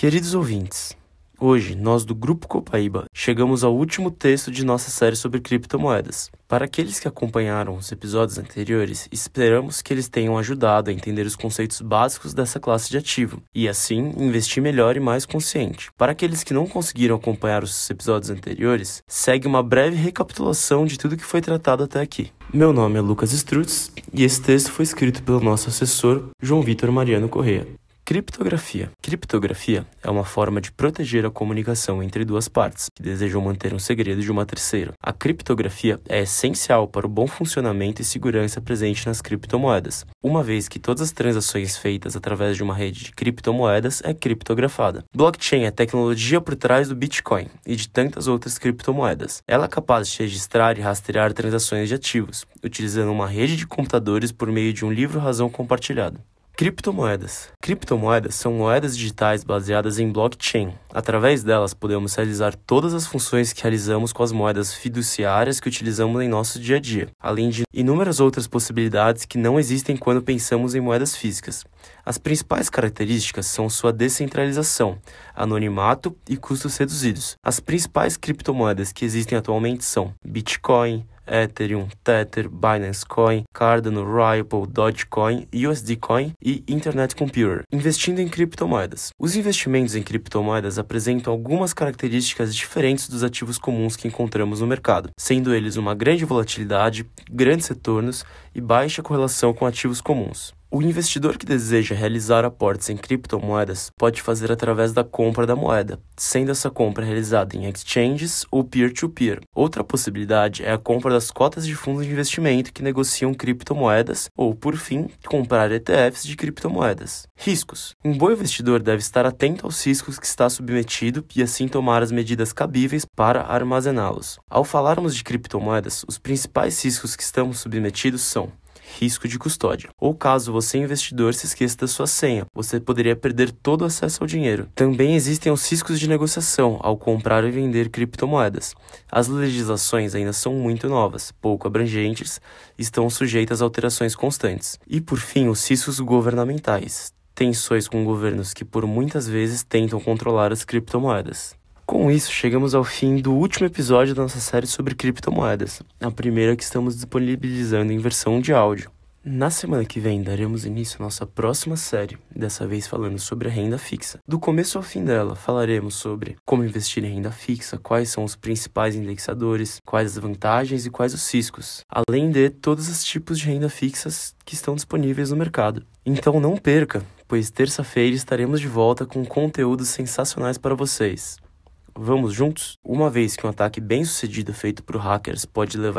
Queridos ouvintes, hoje nós do Grupo Copaíba chegamos ao último texto de nossa série sobre criptomoedas. Para aqueles que acompanharam os episódios anteriores, esperamos que eles tenham ajudado a entender os conceitos básicos dessa classe de ativo e, assim, investir melhor e mais consciente. Para aqueles que não conseguiram acompanhar os episódios anteriores, segue uma breve recapitulação de tudo que foi tratado até aqui. Meu nome é Lucas Strutz e esse texto foi escrito pelo nosso assessor João Vitor Mariano Correia. Criptografia. Criptografia é uma forma de proteger a comunicação entre duas partes que desejam manter um segredo de uma terceira. A criptografia é essencial para o bom funcionamento e segurança presente nas criptomoedas, uma vez que todas as transações feitas através de uma rede de criptomoedas é criptografada. Blockchain é a tecnologia por trás do Bitcoin e de tantas outras criptomoedas. Ela é capaz de registrar e rastrear transações de ativos, utilizando uma rede de computadores por meio de um livro-razão compartilhado. Criptomoedas. Criptomoedas são moedas digitais baseadas em blockchain. Através delas, podemos realizar todas as funções que realizamos com as moedas fiduciárias que utilizamos em nosso dia a dia, além de inúmeras outras possibilidades que não existem quando pensamos em moedas físicas. As principais características são sua descentralização, anonimato e custos reduzidos. As principais criptomoedas que existem atualmente são Bitcoin, Ethereum, Tether, Binance Coin, Cardano, Ripple, Dogecoin, USD Coin e Internet Computer. Investindo em criptomoedas. Os investimentos em criptomoedas apresentam algumas características diferentes dos ativos comuns que encontramos no mercado, sendo eles uma grande volatilidade, grandes retornos e baixa correlação com ativos comuns. O investidor que deseja realizar aportes em criptomoedas pode fazer através da compra da moeda, sendo essa compra realizada em exchanges ou peer-to-peer. -peer. Outra possibilidade é a compra das cotas de fundos de investimento que negociam criptomoedas ou, por fim, comprar ETFs de criptomoedas. Riscos: Um bom investidor deve estar atento aos riscos que está submetido e assim tomar as medidas cabíveis para armazená-los. Ao falarmos de criptomoedas, os principais riscos que estamos submetidos são risco de custódia. Ou caso você, investidor, se esqueça da sua senha, você poderia perder todo o acesso ao dinheiro. Também existem os riscos de negociação ao comprar e vender criptomoedas. As legislações ainda são muito novas, pouco abrangentes, estão sujeitas a alterações constantes. E por fim, os riscos governamentais. Tensões com governos que por muitas vezes tentam controlar as criptomoedas. Com isso, chegamos ao fim do último episódio da nossa série sobre criptomoedas, a primeira que estamos disponibilizando em versão de áudio. Na semana que vem daremos início à nossa próxima série, dessa vez falando sobre a renda fixa. Do começo ao fim dela, falaremos sobre como investir em renda fixa, quais são os principais indexadores, quais as vantagens e quais os riscos, além de todos os tipos de renda fixas que estão disponíveis no mercado. Então não perca, pois terça-feira estaremos de volta com conteúdos sensacionais para vocês. Vamos juntos? Uma vez que um ataque bem sucedido feito por hackers pode levar a